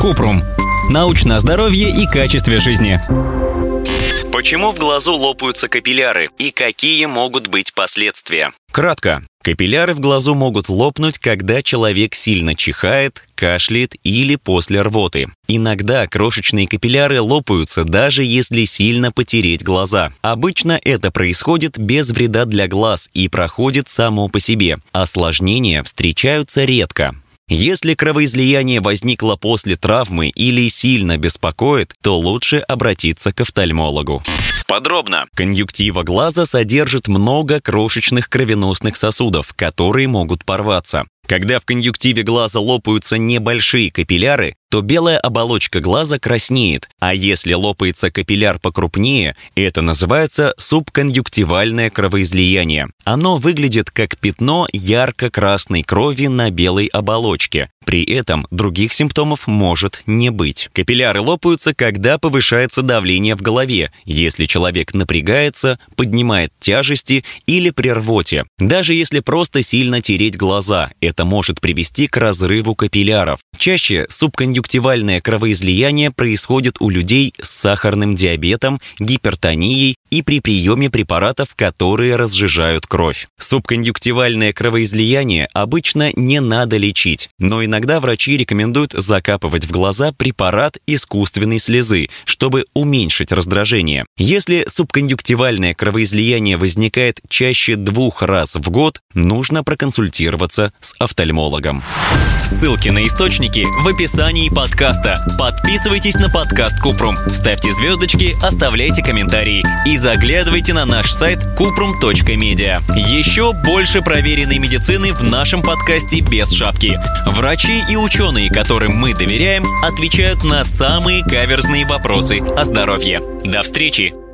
Купрум. Научное здоровье и качестве жизни. Почему в глазу лопаются капилляры и какие могут быть последствия? Кратко. Капилляры в глазу могут лопнуть, когда человек сильно чихает, кашляет или после рвоты. Иногда крошечные капилляры лопаются, даже если сильно потереть глаза. Обычно это происходит без вреда для глаз и проходит само по себе. Осложнения встречаются редко. Если кровоизлияние возникло после травмы или сильно беспокоит, то лучше обратиться к офтальмологу. Подробно. Конъюнктива глаза содержит много крошечных кровеносных сосудов, которые могут порваться. Когда в конъюнктиве глаза лопаются небольшие капилляры, то белая оболочка глаза краснеет, а если лопается капилляр покрупнее, это называется субконъюнктивальное кровоизлияние. Оно выглядит как пятно ярко-красной крови на белой оболочке. При этом других симптомов может не быть. Капилляры лопаются, когда повышается давление в голове, если человек напрягается, поднимает тяжести или при рвоте. Даже если просто сильно тереть глаза, это может привести к разрыву капилляров. Чаще субконъюнктивальное кровоизлияние происходит у людей с сахарным диабетом, гипертонией и при приеме препаратов, которые разжижают кровь. Субконъюнктивальное кровоизлияние обычно не надо лечить, но иногда врачи рекомендуют закапывать в глаза препарат искусственной слезы, чтобы уменьшить раздражение. Если субконъюнктивальное кровоизлияние возникает чаще двух раз в год, нужно проконсультироваться с офтальмологом. Ссылки на источники в описании подкаста. Подписывайтесь на подкаст Купрум, ставьте звездочки, оставляйте комментарии и заглядывайте на наш сайт kuprum.media. Еще больше проверенной медицины в нашем подкасте без шапки. Врачи и ученые, которым мы доверяем, отвечают на самые каверзные вопросы о здоровье. До встречи!